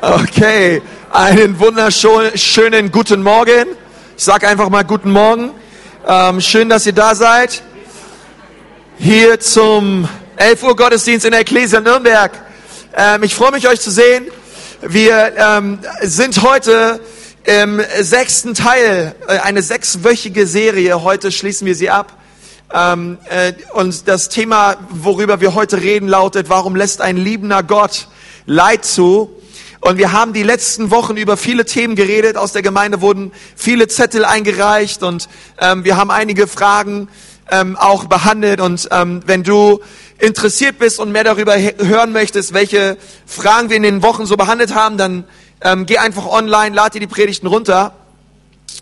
Okay, einen wunderschönen guten Morgen. Ich sage einfach mal guten Morgen. Ähm, schön, dass ihr da seid. Hier zum 11 Uhr Gottesdienst in der Ecclesia Nürnberg. Ähm, ich freue mich, euch zu sehen. Wir ähm, sind heute im sechsten Teil, äh, eine sechswöchige Serie. Heute schließen wir sie ab. Ähm, äh, und das Thema, worüber wir heute reden, lautet, warum lässt ein liebender Gott Leid zu? Und wir haben die letzten Wochen über viele Themen geredet. Aus der Gemeinde wurden viele Zettel eingereicht und ähm, wir haben einige Fragen ähm, auch behandelt. Und ähm, wenn du interessiert bist und mehr darüber hören möchtest, welche Fragen wir in den Wochen so behandelt haben, dann ähm, geh einfach online, lad dir die Predigten runter.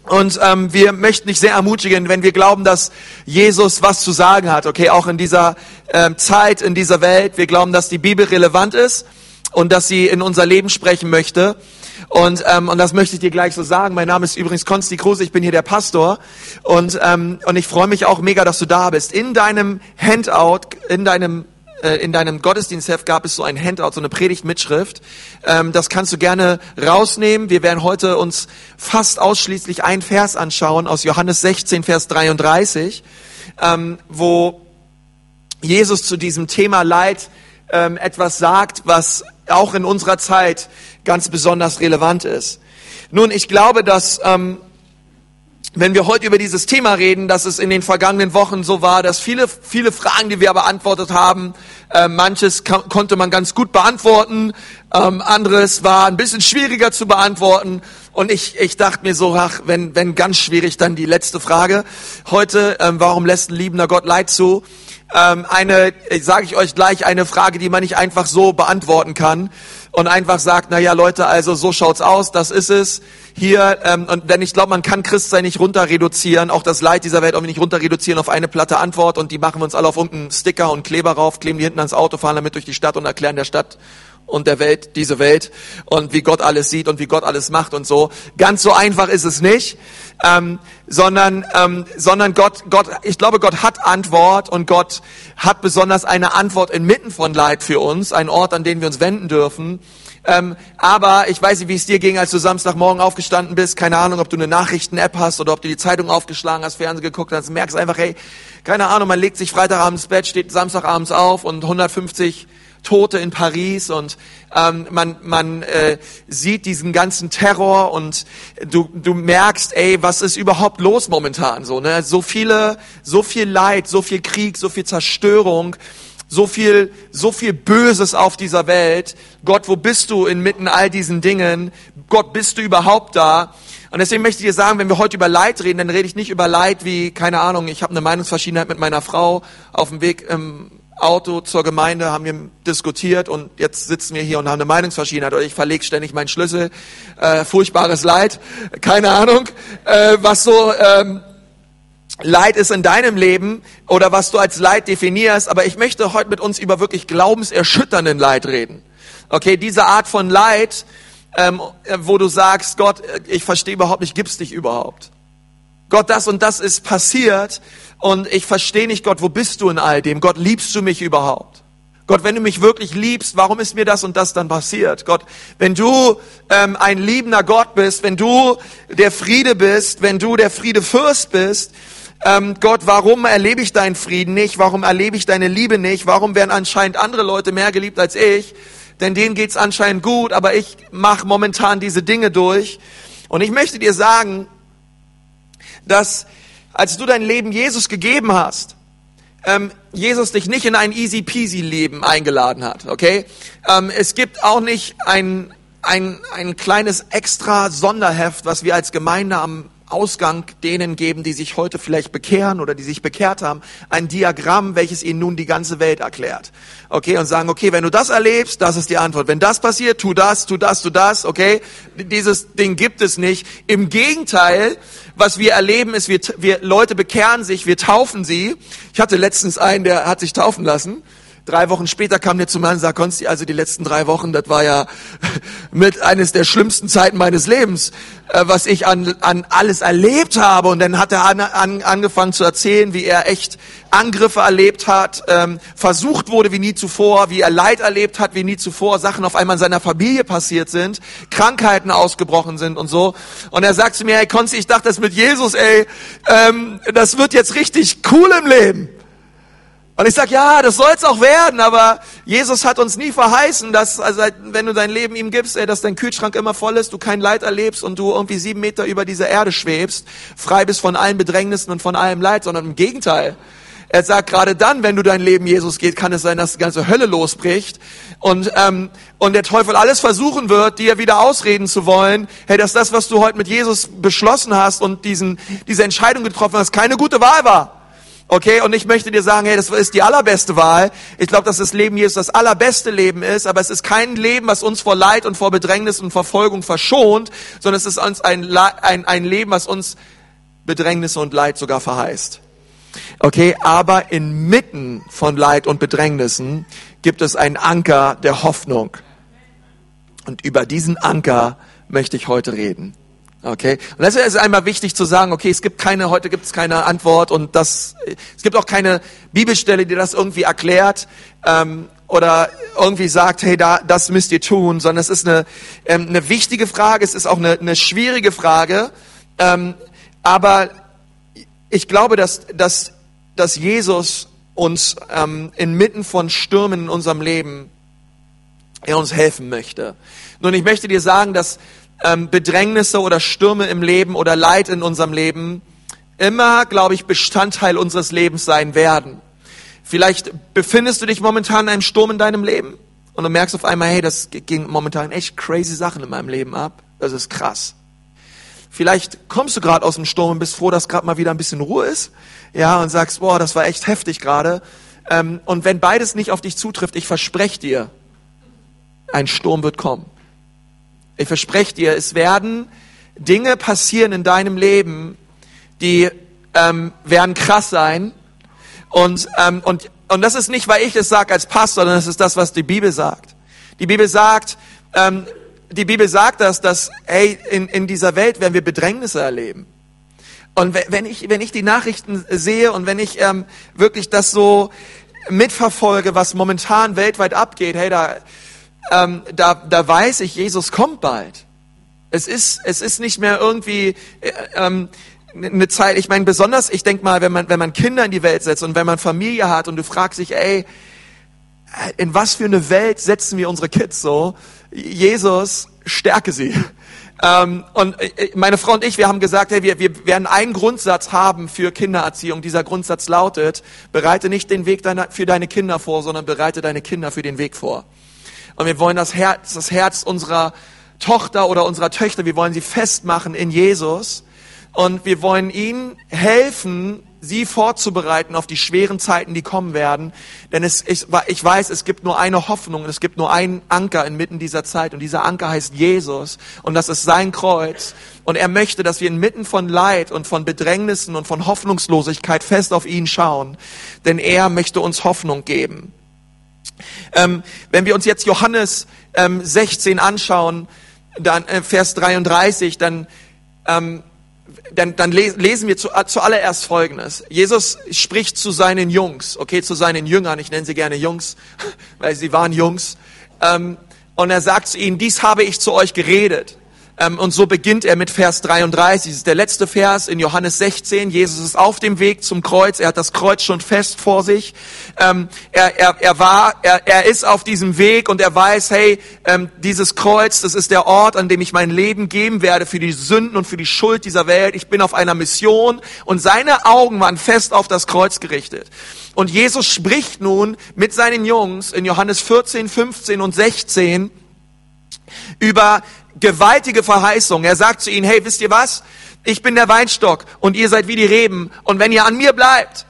Und ähm, wir möchten dich sehr ermutigen, wenn wir glauben, dass Jesus was zu sagen hat, okay, auch in dieser ähm, Zeit, in dieser Welt. Wir glauben, dass die Bibel relevant ist und dass sie in unser Leben sprechen möchte. Und, ähm, und das möchte ich dir gleich so sagen. Mein Name ist übrigens Konsti Kruse, ich bin hier der Pastor. Und, ähm, und ich freue mich auch mega, dass du da bist. In deinem Handout, in deinem äh, in deinem Gottesdienstheft gab es so ein Handout, so eine Predigtmitschrift. Ähm, das kannst du gerne rausnehmen. Wir werden heute uns fast ausschließlich ein Vers anschauen aus Johannes 16, Vers 33, ähm, wo Jesus zu diesem Thema Leid ähm, etwas sagt, was auch in unserer Zeit ganz besonders relevant ist. Nun, ich glaube, dass wenn wir heute über dieses Thema reden, dass es in den vergangenen Wochen so war, dass viele, viele Fragen, die wir beantwortet haben, äh, manches konnte man ganz gut beantworten, ähm, anderes war ein bisschen schwieriger zu beantworten. Und ich, ich dachte mir so, ach, wenn, wenn ganz schwierig, dann die letzte Frage heute, ähm, warum lässt ein liebender Gott Leid zu? Ähm, eine, sage ich euch gleich, eine Frage, die man nicht einfach so beantworten kann und einfach sagt, na ja, Leute, also so schaut's aus, das ist es. Hier, ähm, und denn ich glaube, man kann Christsein nicht runter reduzieren, auch das Leid dieser Welt auch nicht runter reduzieren auf eine platte Antwort und die machen wir uns alle auf irgendeinen Sticker und Kleber rauf, kleben die hinten ans Auto, fahren damit durch die Stadt und erklären der Stadt und der Welt, diese Welt und wie Gott alles sieht und wie Gott alles macht und so. Ganz so einfach ist es nicht, ähm, sondern, ähm, sondern Gott, Gott, ich glaube, Gott hat Antwort und Gott hat besonders eine Antwort inmitten von Leid für uns, ein Ort, an den wir uns wenden dürfen. Ähm, aber ich weiß nicht, wie es dir ging, als du Samstagmorgen aufgestanden bist. Keine Ahnung, ob du eine Nachrichten-App hast oder ob du die Zeitung aufgeschlagen hast, Fernsehen geguckt hast. Merkst einfach, hey, keine Ahnung, man legt sich Freitagabends ins Bett, steht Samstagabends auf und 150 Tote in Paris und ähm, man, man äh, sieht diesen ganzen Terror und du, du merkst, ey, was ist überhaupt los momentan? So, ne? so viele, so viel Leid, so viel Krieg, so viel Zerstörung, so viel, so viel Böses auf dieser Welt. Gott, wo bist du inmitten all diesen Dingen? Gott, bist du überhaupt da? Und deswegen möchte ich dir sagen, wenn wir heute über Leid reden, dann rede ich nicht über Leid wie, keine Ahnung, ich habe eine Meinungsverschiedenheit mit meiner Frau auf dem Weg im Auto zur Gemeinde, haben wir diskutiert und jetzt sitzen wir hier und haben eine Meinungsverschiedenheit oder ich verlege ständig meinen Schlüssel, äh, furchtbares Leid, keine Ahnung, äh, was so ähm, Leid ist in deinem Leben oder was du als Leid definierst, aber ich möchte heute mit uns über wirklich glaubenserschütternden Leid reden. Okay, diese Art von Leid, ähm, wo du sagst, Gott, ich verstehe überhaupt nicht, gibt's dich überhaupt? Gott, das und das ist passiert und ich verstehe nicht, Gott, wo bist du in all dem? Gott, liebst du mich überhaupt? Gott, wenn du mich wirklich liebst, warum ist mir das und das dann passiert? Gott, wenn du ähm, ein liebender Gott bist, wenn du der Friede bist, wenn du der Friedefürst bist, ähm, Gott, warum erlebe ich deinen Frieden nicht? Warum erlebe ich deine Liebe nicht? Warum werden anscheinend andere Leute mehr geliebt als ich? Denn denen geht's anscheinend gut, aber ich mache momentan diese Dinge durch. Und ich möchte dir sagen, dass als du dein Leben Jesus gegeben hast, ähm, Jesus dich nicht in ein easy peasy Leben eingeladen hat, okay? Ähm, es gibt auch nicht ein, ein, ein kleines extra Sonderheft, was wir als Gemeinde am Ausgang denen geben, die sich heute vielleicht bekehren oder die sich bekehrt haben, ein Diagramm, welches ihnen nun die ganze Welt erklärt. Okay, und sagen, okay, wenn du das erlebst, das ist die Antwort. Wenn das passiert, tu das, tu das, tu das, okay? Dieses Ding gibt es nicht. Im Gegenteil, was wir erleben, ist, wir, wir Leute bekehren sich, wir taufen sie. Ich hatte letztens einen, der hat sich taufen lassen. Drei Wochen später kam der zu mir und sagte, Konsti, also die letzten drei Wochen, das war ja mit eines der schlimmsten Zeiten meines Lebens, äh, was ich an, an alles erlebt habe. Und dann hat er an, an, angefangen zu erzählen, wie er echt Angriffe erlebt hat, ähm, versucht wurde wie nie zuvor, wie er Leid erlebt hat wie nie zuvor, Sachen auf einmal in seiner Familie passiert sind, Krankheiten ausgebrochen sind und so. Und er sagt zu mir, hey Konsti, ich dachte das mit Jesus, ey, ähm, das wird jetzt richtig cool im Leben. Und ich sag, ja, das soll's auch werden, aber Jesus hat uns nie verheißen, dass, also wenn du dein Leben ihm gibst, ey, dass dein Kühlschrank immer voll ist, du kein Leid erlebst und du irgendwie sieben Meter über dieser Erde schwebst, frei bist von allen Bedrängnissen und von allem Leid, sondern im Gegenteil. Er sagt, gerade dann, wenn du dein Leben Jesus geht, kann es sein, dass die ganze Hölle losbricht und, ähm, und der Teufel alles versuchen wird, dir wieder ausreden zu wollen, hey, dass das, was du heute mit Jesus beschlossen hast und diesen, diese Entscheidung getroffen hast, keine gute Wahl war. Okay, und ich möchte dir sagen, hey, das ist die allerbeste Wahl. Ich glaube, dass das Leben Jesus das allerbeste Leben ist, aber es ist kein Leben, was uns vor Leid und vor Bedrängnis und Verfolgung verschont, sondern es ist uns ein, ein, ein Leben, was uns Bedrängnisse und Leid sogar verheißt. Okay, aber inmitten von Leid und Bedrängnissen gibt es einen Anker der Hoffnung. Und über diesen Anker möchte ich heute reden. Okay, und das ist einmal wichtig zu sagen, okay, es gibt keine, heute gibt es keine Antwort und das, es gibt auch keine Bibelstelle, die das irgendwie erklärt ähm, oder irgendwie sagt, hey, da, das müsst ihr tun, sondern es ist eine, ähm, eine wichtige Frage, es ist auch eine, eine schwierige Frage, ähm, aber ich glaube, dass, dass, dass Jesus uns ähm, inmitten von Stürmen in unserem Leben er uns helfen möchte. Nun, ich möchte dir sagen, dass ähm, Bedrängnisse oder Stürme im Leben oder Leid in unserem Leben immer, glaube ich, Bestandteil unseres Lebens sein werden. Vielleicht befindest du dich momentan in einem Sturm in deinem Leben und du merkst auf einmal, hey, das ging momentan echt crazy Sachen in meinem Leben ab. Das ist krass. Vielleicht kommst du gerade aus dem Sturm und bist froh, dass gerade mal wieder ein bisschen Ruhe ist. Ja, und sagst, boah, das war echt heftig gerade. Ähm, und wenn beides nicht auf dich zutrifft, ich verspreche dir, ein Sturm wird kommen. Ich verspreche dir, es werden Dinge passieren in deinem Leben, die ähm, werden krass sein. Und, ähm, und, und das ist nicht, weil ich es sage als Pastor, sondern das ist das, was die Bibel sagt. Die Bibel sagt, ähm, die Bibel sagt das, dass, hey, in, in dieser Welt werden wir Bedrängnisse erleben. Und wenn ich, wenn ich die Nachrichten sehe und wenn ich ähm, wirklich das so mitverfolge, was momentan weltweit abgeht, hey, da, ähm, da, da weiß ich, Jesus kommt bald. Es ist, es ist nicht mehr irgendwie äh, ähm, eine Zeit, ich meine besonders, ich denke mal, wenn man, wenn man Kinder in die Welt setzt und wenn man Familie hat und du fragst dich, ey, in was für eine Welt setzen wir unsere Kids so? Jesus, stärke sie. Ähm, und äh, meine Frau und ich, wir haben gesagt, hey, wir, wir werden einen Grundsatz haben für Kindererziehung. Dieser Grundsatz lautet, bereite nicht den Weg deiner, für deine Kinder vor, sondern bereite deine Kinder für den Weg vor. Und wir wollen das Herz, das Herz unserer Tochter oder unserer Töchter, wir wollen sie festmachen in Jesus. Und wir wollen ihnen helfen, sie vorzubereiten auf die schweren Zeiten, die kommen werden. Denn es, ich, ich weiß, es gibt nur eine Hoffnung, es gibt nur einen Anker inmitten dieser Zeit. Und dieser Anker heißt Jesus. Und das ist sein Kreuz. Und er möchte, dass wir inmitten von Leid und von Bedrängnissen und von Hoffnungslosigkeit fest auf ihn schauen. Denn er möchte uns Hoffnung geben. Ähm, wenn wir uns jetzt Johannes ähm, 16 anschauen, dann äh, Vers 33, dann, ähm, dann, dann lesen wir zu, äh, zuallererst Folgendes. Jesus spricht zu seinen Jungs, okay, zu seinen Jüngern, ich nenne sie gerne Jungs, weil sie waren Jungs, ähm, und er sagt zu ihnen, dies habe ich zu euch geredet. Ähm, und so beginnt er mit Vers 33. Das ist der letzte Vers in Johannes 16. Jesus ist auf dem Weg zum Kreuz. Er hat das Kreuz schon fest vor sich. Ähm, er, er, er war, er, er ist auf diesem Weg und er weiß, hey, ähm, dieses Kreuz, das ist der Ort, an dem ich mein Leben geben werde für die Sünden und für die Schuld dieser Welt. Ich bin auf einer Mission und seine Augen waren fest auf das Kreuz gerichtet. Und Jesus spricht nun mit seinen Jungs in Johannes 14, 15 und 16 über gewaltige Verheißung. Er sagt zu ihnen, hey, wisst ihr was? Ich bin der Weinstock und ihr seid wie die Reben. Und wenn ihr an mir bleibt,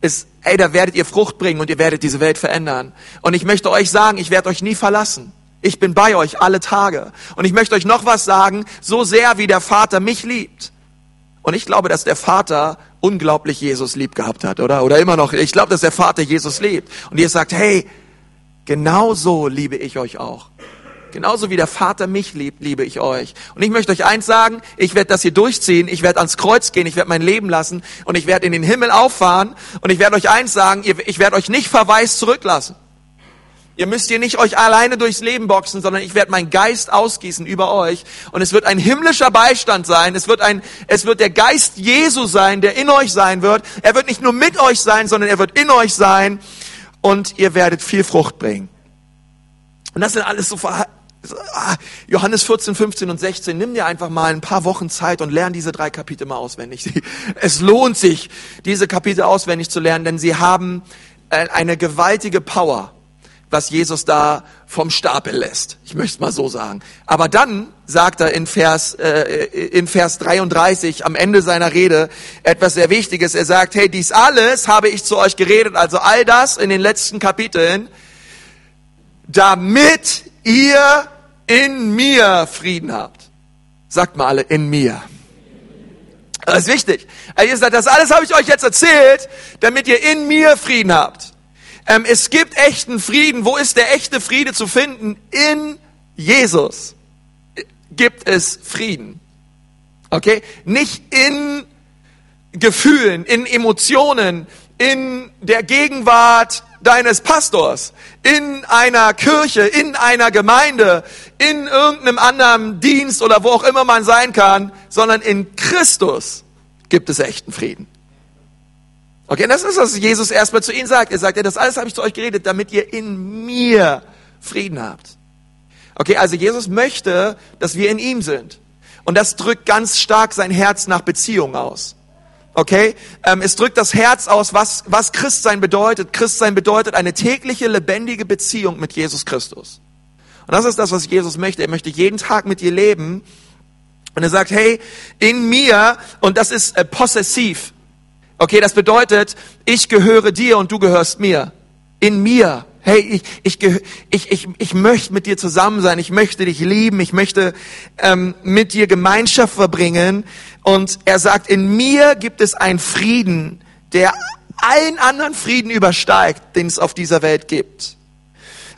ist, hey, da werdet ihr Frucht bringen und ihr werdet diese Welt verändern. Und ich möchte euch sagen, ich werde euch nie verlassen. Ich bin bei euch alle Tage. Und ich möchte euch noch was sagen, so sehr wie der Vater mich liebt. Und ich glaube, dass der Vater unglaublich Jesus lieb gehabt hat, oder? Oder immer noch, ich glaube, dass der Vater Jesus liebt. Und ihr sagt, hey, genauso liebe ich euch auch. Genauso wie der Vater mich liebt, liebe ich euch. Und ich möchte euch eins sagen, ich werde das hier durchziehen, ich werde ans Kreuz gehen, ich werde mein Leben lassen und ich werde in den Himmel auffahren und ich werde euch eins sagen, ich werde euch nicht verwaist zurücklassen. Ihr müsst hier nicht euch alleine durchs Leben boxen, sondern ich werde meinen Geist ausgießen über euch und es wird ein himmlischer Beistand sein. Es wird ein, es wird der Geist Jesu sein, der in euch sein wird. Er wird nicht nur mit euch sein, sondern er wird in euch sein und ihr werdet viel Frucht bringen. Und das sind alles so ah, Johannes 14, 15 und 16. Nimm dir einfach mal ein paar Wochen Zeit und lern diese drei Kapitel mal auswendig. Es lohnt sich, diese Kapitel auswendig zu lernen, denn sie haben äh, eine gewaltige Power was Jesus da vom Stapel lässt. Ich möchte es mal so sagen. Aber dann sagt er in Vers, äh, in Vers 33 am Ende seiner Rede etwas sehr Wichtiges. Er sagt, hey, dies alles habe ich zu euch geredet, also all das in den letzten Kapiteln, damit ihr in mir Frieden habt. Sagt mal alle, in mir. Das ist wichtig. Er sagt, das alles habe ich euch jetzt erzählt, damit ihr in mir Frieden habt. Ähm, es gibt echten Frieden. Wo ist der echte Friede zu finden? In Jesus gibt es Frieden. Okay? Nicht in Gefühlen, in Emotionen, in der Gegenwart deines Pastors, in einer Kirche, in einer Gemeinde, in irgendeinem anderen Dienst oder wo auch immer man sein kann, sondern in Christus gibt es echten Frieden. Okay, das ist, was Jesus erstmal zu ihnen sagt. Er sagt, ja, das alles habe ich zu euch geredet, damit ihr in mir Frieden habt. Okay, also Jesus möchte, dass wir in ihm sind. Und das drückt ganz stark sein Herz nach Beziehung aus. Okay, ähm, es drückt das Herz aus, was, was Christsein bedeutet. Christsein bedeutet eine tägliche, lebendige Beziehung mit Jesus Christus. Und das ist das, was Jesus möchte. Er möchte jeden Tag mit dir leben. Und er sagt, hey, in mir, und das ist äh, possessiv. Okay, das bedeutet, ich gehöre dir und du gehörst mir. In mir. Hey, ich, ich, ich, ich, ich möchte mit dir zusammen sein. Ich möchte dich lieben. Ich möchte ähm, mit dir Gemeinschaft verbringen. Und er sagt, in mir gibt es einen Frieden, der allen anderen Frieden übersteigt, den es auf dieser Welt gibt.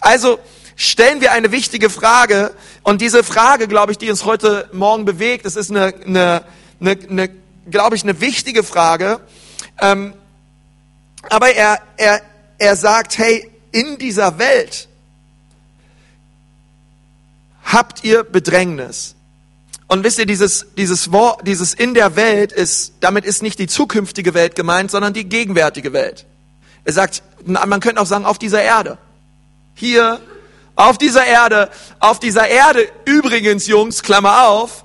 Also stellen wir eine wichtige Frage. Und diese Frage, glaube ich, die uns heute Morgen bewegt, das ist eine, eine, eine, eine glaube ich, eine wichtige Frage. Ähm, aber er, er, er sagt, hey, in dieser Welt habt ihr Bedrängnis. Und wisst ihr, dieses, dieses Wort, dieses in der Welt ist, damit ist nicht die zukünftige Welt gemeint, sondern die gegenwärtige Welt. Er sagt, man könnte auch sagen, auf dieser Erde. Hier, auf dieser Erde, auf dieser Erde, übrigens, Jungs, Klammer auf,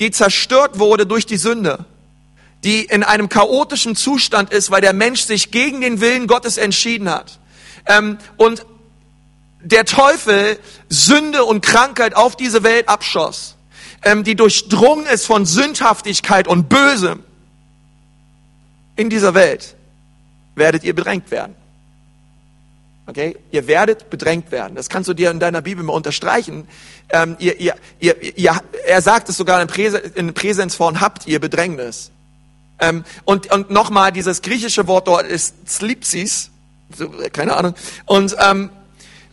die zerstört wurde durch die Sünde die in einem chaotischen Zustand ist, weil der Mensch sich gegen den Willen Gottes entschieden hat. Ähm, und der Teufel Sünde und Krankheit auf diese Welt abschoss, ähm, die durchdrungen ist von Sündhaftigkeit und Bösem. In dieser Welt werdet ihr bedrängt werden. Okay? Ihr werdet bedrängt werden. Das kannst du dir in deiner Bibel mal unterstreichen. Ähm, ihr, ihr, ihr, ihr, er sagt es sogar in, Präse, in Präsenzform, habt ihr Bedrängnis. Ähm, und und nochmal, dieses griechische Wort dort ist Slipsis, so, keine Ahnung. Und, ähm,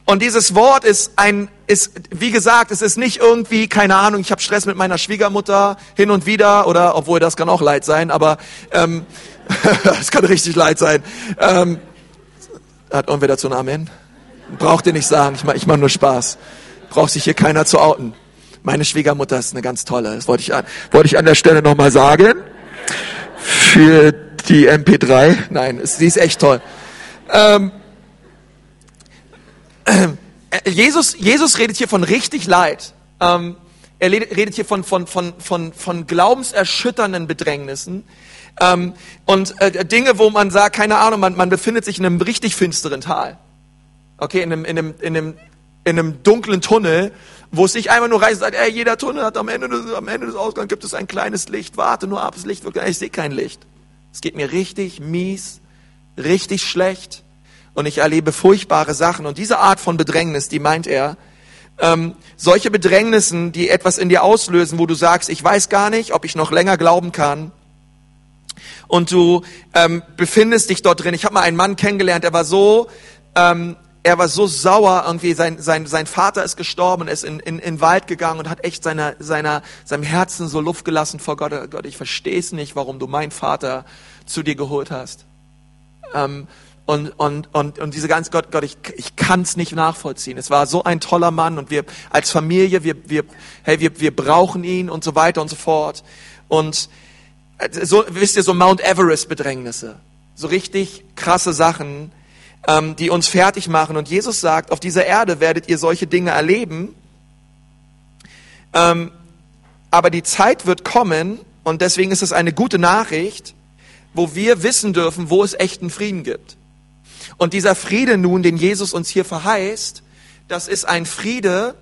und dieses Wort ist ein, ist, wie gesagt, es ist nicht irgendwie, keine Ahnung, ich habe Stress mit meiner Schwiegermutter hin und wieder, oder obwohl das kann auch Leid sein, aber ähm, das kann richtig Leid sein. Ähm, hat irgendwer dazu ein Amen? Braucht ihr nicht sagen, ich mache ich mach nur Spaß. Braucht sich hier keiner zu outen. Meine Schwiegermutter ist eine ganz tolle, das wollte ich an, wollte ich an der Stelle nochmal sagen für die MP3. Nein, sie ist echt toll. Ähm, äh, Jesus, Jesus redet hier von richtig Leid. Ähm, er redet hier von, von, von, von, von glaubenserschütternden Bedrängnissen. Ähm, und äh, Dinge, wo man sagt, keine Ahnung, man, man befindet sich in einem richtig finsteren Tal. Okay, in einem, in einem, in einem, in einem dunklen Tunnel wo es nicht einfach nur reicht, sagt, ey, jeder Tunnel hat am Ende, des, am Ende des Ausgangs gibt es ein kleines Licht, warte nur ab, das Licht wird, ich sehe kein Licht. Es geht mir richtig mies, richtig schlecht und ich erlebe furchtbare Sachen. Und diese Art von Bedrängnis, die meint er, ähm, solche Bedrängnissen, die etwas in dir auslösen, wo du sagst, ich weiß gar nicht, ob ich noch länger glauben kann, und du ähm, befindest dich dort drin. Ich habe mal einen Mann kennengelernt, der war so, ähm, er war so sauer irgendwie. Sein sein sein Vater ist gestorben und ist in in, in den Wald gegangen und hat echt seiner seiner seinem Herzen so Luft gelassen vor Gott. Gott, ich verstehe es nicht, warum du meinen Vater zu dir geholt hast. Ähm, und, und, und, und diese ganze Gott, Gott, ich, ich kann es nicht nachvollziehen. Es war so ein toller Mann und wir als Familie, wir, wir, hey, wir, wir brauchen ihn und so weiter und so fort. Und äh, so, wisst ihr, so Mount Everest Bedrängnisse. So richtig krasse Sachen, ähm, die uns fertig machen. Und Jesus sagt, auf dieser Erde werdet ihr solche Dinge erleben. Ähm, aber die Zeit wird kommen und deswegen ist es eine gute Nachricht, wo wir wissen dürfen, wo es echten Frieden gibt. Und dieser Friede nun, den Jesus uns hier verheißt, das ist ein Friede,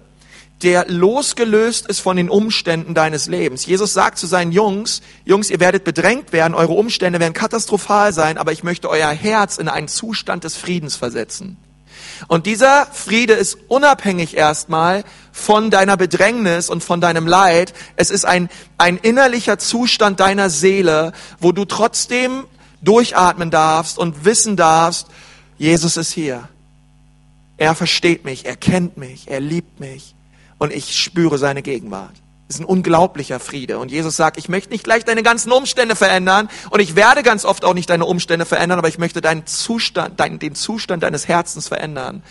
der losgelöst ist von den Umständen deines Lebens. Jesus sagt zu seinen Jungs, Jungs, ihr werdet bedrängt werden, eure Umstände werden katastrophal sein, aber ich möchte euer Herz in einen Zustand des Friedens versetzen. Und dieser Friede ist unabhängig erstmal von deiner Bedrängnis und von deinem Leid. Es ist ein, ein innerlicher Zustand deiner Seele, wo du trotzdem durchatmen darfst und wissen darfst, Jesus ist hier. Er versteht mich, er kennt mich, er liebt mich und ich spüre seine Gegenwart. Ist ein unglaublicher Friede. Und Jesus sagt, ich möchte nicht gleich deine ganzen Umstände verändern und ich werde ganz oft auch nicht deine Umstände verändern, aber ich möchte deinen Zustand, deinen, den Zustand deines Herzens verändern.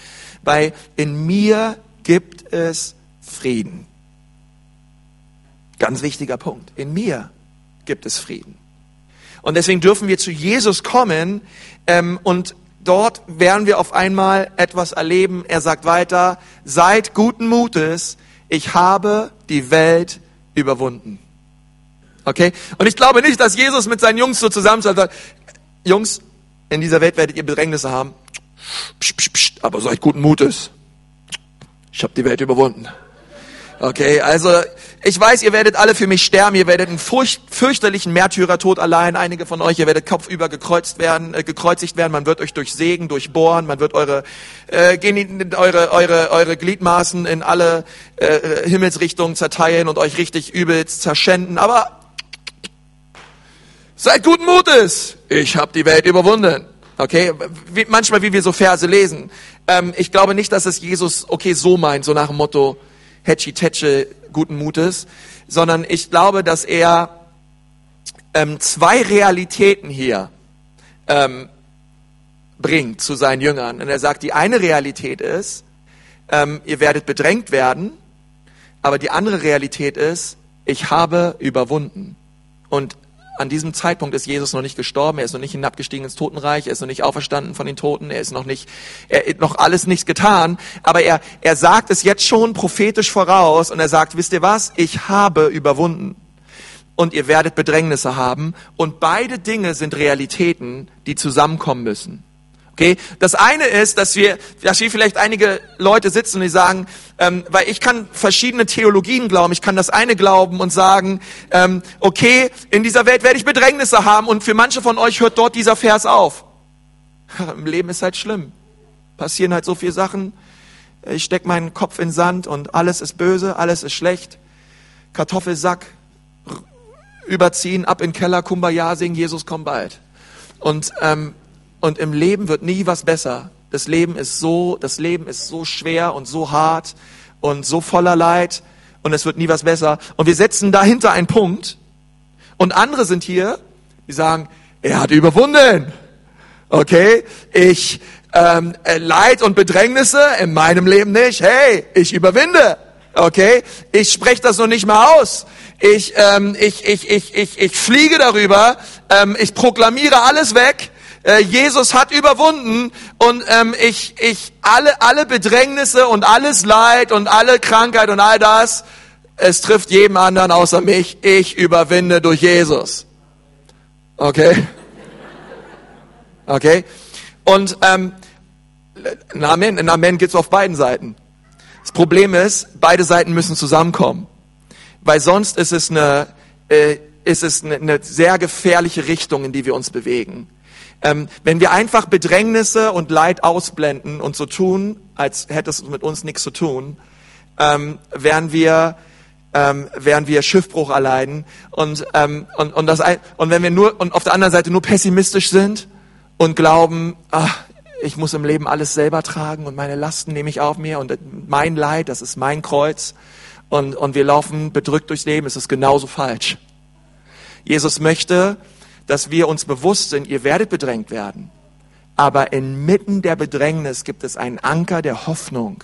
Weil in mir gibt es Frieden. Ganz wichtiger Punkt. In mir gibt es Frieden. Und deswegen dürfen wir zu Jesus kommen ähm, und dort werden wir auf einmal etwas erleben. Er sagt weiter, seid guten Mutes, ich habe die Welt überwunden. Okay? Und ich glaube nicht, dass Jesus mit seinen Jungs so zusammen sagt, Jungs, in dieser Welt werdet ihr Bedrängnisse haben, psch, psch, psch, aber seid guten Mutes. Ich habe die Welt überwunden. Okay, also ich weiß, ihr werdet alle für mich sterben, ihr werdet einen furcht, fürchterlichen Märtyrertod allein, einige von euch, ihr werdet kopfüber gekreuzt werden, äh, gekreuzigt werden, man wird euch durchsägen, durchbohren, man wird eure, äh, eure, eure, eure Gliedmaßen in alle äh, Himmelsrichtungen zerteilen und euch richtig übelst zerschänden, aber seid guten Mutes, ich habe die Welt überwunden. Okay, wie, manchmal wie wir so Verse lesen. Ähm, ich glaube nicht, dass es Jesus okay so meint, so nach dem Motto, Hetschi Tetsche guten Mutes, sondern ich glaube, dass er ähm, zwei Realitäten hier ähm, bringt zu seinen Jüngern. Und er sagt, die eine Realität ist, ähm, ihr werdet bedrängt werden, aber die andere Realität ist, ich habe überwunden. Und an diesem Zeitpunkt ist Jesus noch nicht gestorben, er ist noch nicht hinabgestiegen ins Totenreich, er ist noch nicht auferstanden von den Toten, er ist noch nicht, er hat noch alles nichts getan, aber er, er sagt es jetzt schon prophetisch voraus und er sagt, wisst ihr was, ich habe überwunden und ihr werdet Bedrängnisse haben und beide Dinge sind Realitäten, die zusammenkommen müssen. Okay, das eine ist, dass wir, dass hier vielleicht einige Leute sitzen und die sagen, ähm, weil ich kann verschiedene Theologien glauben. Ich kann das eine glauben und sagen, ähm, okay, in dieser Welt werde ich Bedrängnisse haben und für manche von euch hört dort dieser Vers auf. Im Leben ist halt schlimm. Passieren halt so viele Sachen. Ich steck meinen Kopf in Sand und alles ist böse, alles ist schlecht. Kartoffelsack, überziehen, ab in den Keller, Kumbaya singen, Jesus komm bald. Und ähm, und im Leben wird nie was besser. Das Leben ist so, das Leben ist so schwer und so hart und so voller Leid und es wird nie was besser. Und wir setzen dahinter einen Punkt. Und andere sind hier, die sagen, er hat überwunden. Okay, ich ähm, äh, Leid und Bedrängnisse in meinem Leben nicht. Hey, ich überwinde. Okay, ich spreche das noch nicht mal aus. Ich, ähm, ich, ich, ich, ich, ich fliege darüber. Ähm, ich proklamiere alles weg äh, Jesus hat überwunden und ähm, ich, ich, alle, alle Bedrängnisse und alles Leid und alle Krankheit und all das, es trifft jedem anderen außer mich. Ich überwinde durch Jesus. Okay? Okay? Und ähm, ein Amen, ein Amen gibt's auf beiden Seiten. Das Problem ist, beide Seiten müssen zusammenkommen. Weil sonst ist es eine, äh, ist es eine, eine sehr gefährliche Richtung, in die wir uns bewegen. Ähm, wenn wir einfach Bedrängnisse und Leid ausblenden und so tun, als hätte es mit uns nichts zu tun, ähm, werden wir ähm, während wir Schiffbruch erleiden und, ähm, und, und, das, und wenn wir nur und auf der anderen Seite nur pessimistisch sind und glauben, ach, ich muss im Leben alles selber tragen und meine Lasten nehme ich auf mir und mein Leid, das ist mein Kreuz und, und wir laufen bedrückt durchs Leben, ist es genauso falsch. Jesus möchte, dass wir uns bewusst sind, ihr werdet bedrängt werden. Aber inmitten der Bedrängnis gibt es einen Anker der Hoffnung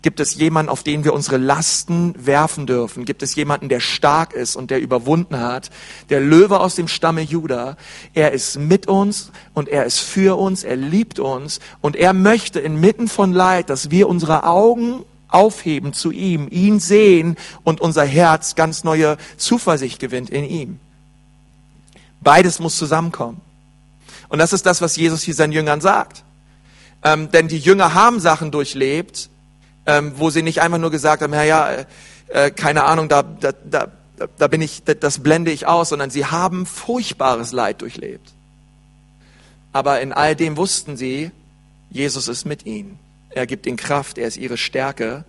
Gibt es jemanden, auf den wir unsere Lasten werfen dürfen? Gibt es jemanden, der stark ist und der überwunden hat? Der Löwe aus dem Stamme Juda. Er ist mit uns und er ist für uns. Er liebt uns und er möchte inmitten von Leid, dass wir unsere Augen aufheben zu ihm, ihn sehen und unser Herz ganz neue Zuversicht gewinnt in ihm. Beides muss zusammenkommen. Und das ist das, was Jesus hier seinen Jüngern sagt. Ähm, denn die Jünger haben Sachen durchlebt, ähm, wo sie nicht einfach nur gesagt haben, ja, äh, äh, keine Ahnung, da, da, da, da bin ich, das blende ich aus, sondern sie haben furchtbares Leid durchlebt. Aber in all dem wussten sie, Jesus ist mit ihnen. Er gibt ihnen Kraft, er ist ihre Stärke.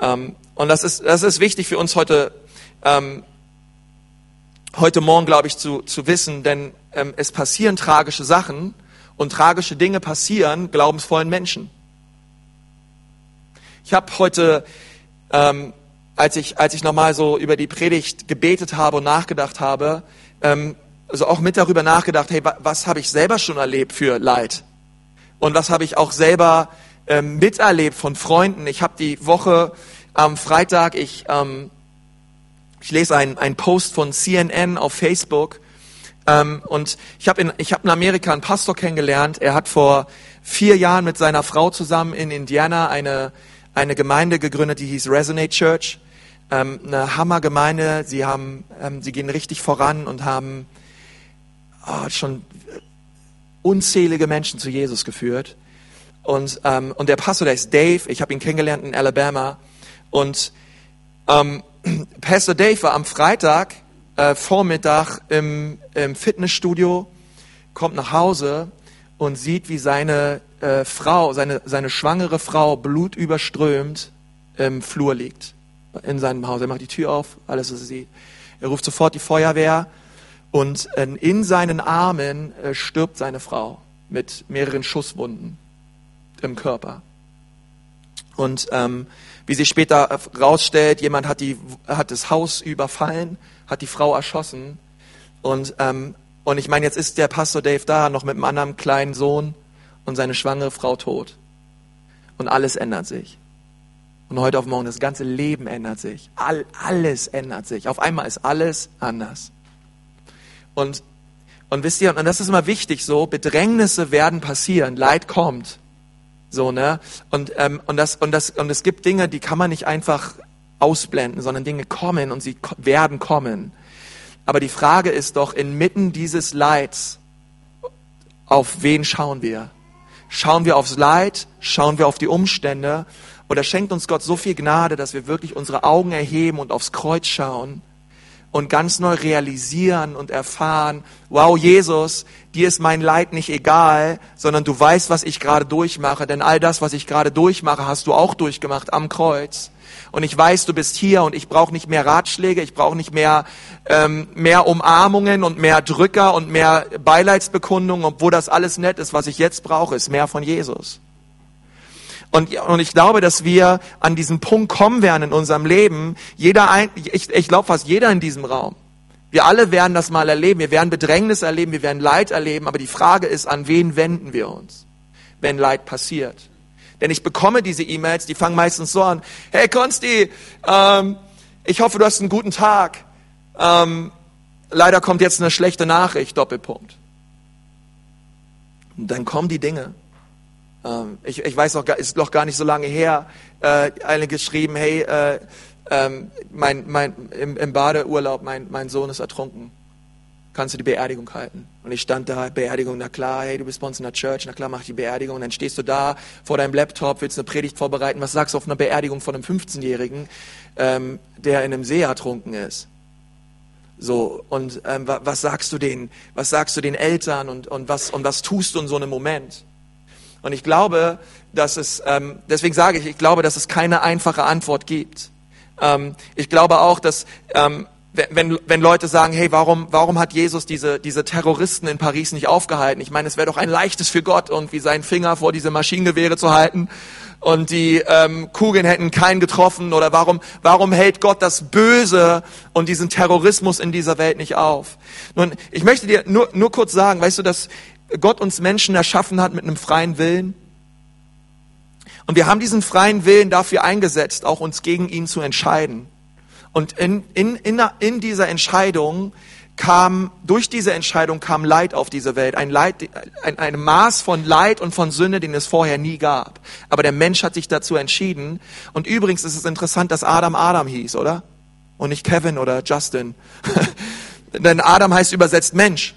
Ähm, und das ist, das ist wichtig für uns heute, ähm, heute Morgen, glaube ich, zu, zu wissen, denn ähm, es passieren tragische Sachen und tragische Dinge passieren glaubensvollen Menschen. Ich habe heute, ähm, als ich, als ich nochmal so über die Predigt gebetet habe und nachgedacht habe, ähm, also auch mit darüber nachgedacht, hey, was habe ich selber schon erlebt für Leid? Und was habe ich auch selber ähm, miterlebt von Freunden? Ich habe die Woche am Freitag, ich, ähm, ich lese einen, einen Post von CNN auf Facebook ähm, und ich habe in, ich hab in Amerika einen Pastor kennengelernt. Er hat vor vier Jahren mit seiner Frau zusammen in Indiana eine eine Gemeinde gegründet, die hieß Resonate Church. Ähm, eine Hammergemeinde. Sie haben, ähm, sie gehen richtig voran und haben oh, schon unzählige Menschen zu Jesus geführt. Und, ähm, und der Pastor, der ist Dave. Ich habe ihn kennengelernt in Alabama. Und ähm, Pastor Dave war am Freitag äh, Vormittag im, im Fitnessstudio, kommt nach Hause und sieht, wie seine äh, Frau, seine, seine schwangere Frau blutüberströmt im Flur liegt, in seinem Haus. Er macht die Tür auf, alles, was er sieht. Er ruft sofort die Feuerwehr und äh, in seinen Armen äh, stirbt seine Frau mit mehreren Schusswunden im Körper. Und ähm, wie sich später rausstellt, jemand hat, die, hat das Haus überfallen, hat die Frau erschossen. Und, ähm, und ich meine, jetzt ist der Pastor Dave da, noch mit einem anderen kleinen Sohn und seine schwangere Frau tot. Und alles ändert sich. Und heute auf morgen, das ganze Leben ändert sich. All, alles ändert sich. Auf einmal ist alles anders. Und, und wisst ihr, und das ist immer wichtig so, Bedrängnisse werden passieren, Leid kommt. So, ne? Und, ähm, und, das, und, das, und es gibt Dinge, die kann man nicht einfach ausblenden, sondern Dinge kommen und sie werden kommen. Aber die Frage ist doch, inmitten dieses Leids, auf wen schauen wir? Schauen wir aufs Leid? Schauen wir auf die Umstände? Oder schenkt uns Gott so viel Gnade, dass wir wirklich unsere Augen erheben und aufs Kreuz schauen und ganz neu realisieren und erfahren, wow, Jesus, dir ist mein Leid nicht egal, sondern du weißt, was ich gerade durchmache, denn all das, was ich gerade durchmache, hast du auch durchgemacht am Kreuz und ich weiß, du bist hier und ich brauche nicht mehr Ratschläge, ich brauche nicht mehr, ähm, mehr Umarmungen und mehr Drücker und mehr Beileidsbekundungen, obwohl das alles nett ist. Was ich jetzt brauche, ist mehr von Jesus. Und, und ich glaube, dass wir an diesen Punkt kommen werden in unserem Leben. Jeder, ein, ich, ich glaube fast jeder in diesem Raum. Wir alle werden das mal erleben. Wir werden Bedrängnis erleben, wir werden Leid erleben. Aber die Frage ist, an wen wenden wir uns, wenn Leid passiert? Denn ich bekomme diese E-Mails, die fangen meistens so an. Hey Konsti, ähm, ich hoffe, du hast einen guten Tag. Ähm, leider kommt jetzt eine schlechte Nachricht, Doppelpunkt. Und dann kommen die Dinge. Ähm, ich, ich weiß noch, ist noch gar nicht so lange her, äh, eine geschrieben, hey, äh, ähm, mein, mein, im, im Badeurlaub, mein, mein Sohn ist ertrunken kannst du die Beerdigung halten? Und ich stand da, Beerdigung, na klar, hey, du bist bei uns in der Church, na klar, mach die Beerdigung. Und dann stehst du da vor deinem Laptop, willst eine Predigt vorbereiten. Was sagst du auf einer Beerdigung von einem 15-Jährigen, ähm, der in einem See ertrunken ist? So, und ähm, was sagst du denen? Was sagst du den Eltern und, und, was, und was tust du in so einem Moment? Und ich glaube, dass es, ähm, deswegen sage ich, ich glaube, dass es keine einfache Antwort gibt. Ähm, ich glaube auch, dass ähm, wenn, wenn Leute sagen, hey, warum, warum hat Jesus diese, diese Terroristen in Paris nicht aufgehalten? Ich meine, es wäre doch ein leichtes für Gott, irgendwie seinen Finger vor diese Maschinengewehre zu halten und die ähm, Kugeln hätten keinen getroffen oder warum, warum hält Gott das Böse und diesen Terrorismus in dieser Welt nicht auf? Nun, ich möchte dir nur, nur kurz sagen, weißt du, dass Gott uns Menschen erschaffen hat mit einem freien Willen? Und wir haben diesen freien Willen dafür eingesetzt, auch uns gegen ihn zu entscheiden. Und in, in, in, in dieser Entscheidung kam, durch diese Entscheidung kam Leid auf diese Welt. Ein Leid, ein, ein Maß von Leid und von Sünde, den es vorher nie gab. Aber der Mensch hat sich dazu entschieden. Und übrigens ist es interessant, dass Adam Adam hieß, oder? Und nicht Kevin oder Justin. Denn Adam heißt übersetzt Mensch.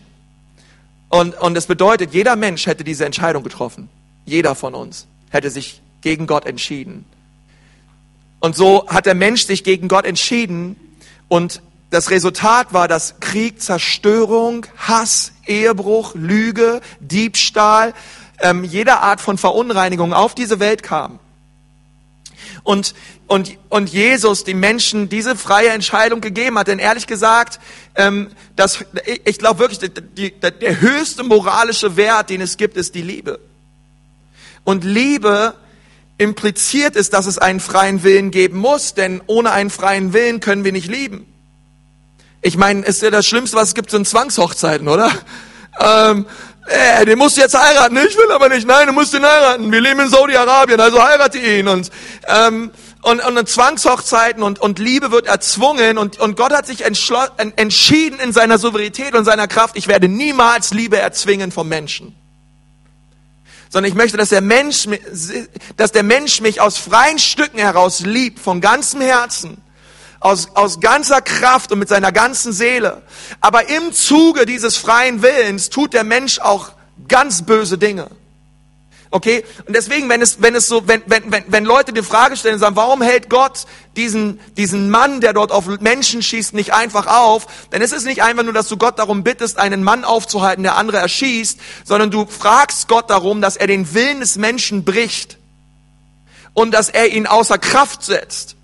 Und, und es bedeutet, jeder Mensch hätte diese Entscheidung getroffen. Jeder von uns hätte sich gegen Gott entschieden. Und so hat der Mensch sich gegen Gott entschieden und das Resultat war, dass Krieg, Zerstörung, Hass, Ehebruch, Lüge, Diebstahl, ähm, jede Art von Verunreinigung auf diese Welt kam. Und, und, und Jesus die Menschen diese freie Entscheidung gegeben hat. Denn ehrlich gesagt, ähm, das, ich glaube wirklich, die, die, der höchste moralische Wert, den es gibt, ist die Liebe. Und Liebe impliziert ist, dass es einen freien Willen geben muss, denn ohne einen freien Willen können wir nicht lieben. Ich meine, ist ja das Schlimmste, was es gibt, sind Zwangshochzeiten, oder? Ähm, äh, den musst du jetzt heiraten. Ich will aber nicht. Nein, du musst ihn heiraten. Wir leben in Saudi-Arabien, also heirate ihn. Und, ähm, und, und Zwangshochzeiten und, und Liebe wird erzwungen und, und Gott hat sich entschieden in seiner Souveränität und seiner Kraft, ich werde niemals Liebe erzwingen vom Menschen sondern ich möchte, dass der Mensch, dass der Mensch mich aus freien Stücken heraus liebt, von ganzem Herzen, aus, aus ganzer Kraft und mit seiner ganzen Seele. Aber im Zuge dieses freien Willens tut der Mensch auch ganz böse Dinge. Okay? Und deswegen, wenn es, wenn es so, wenn, wenn, wenn, wenn Leute die Frage stellen und sagen, warum hält Gott diesen, diesen Mann, der dort auf Menschen schießt, nicht einfach auf, dann ist es nicht einfach nur, dass du Gott darum bittest, einen Mann aufzuhalten, der andere erschießt, sondern du fragst Gott darum, dass er den Willen des Menschen bricht und dass er ihn außer Kraft setzt.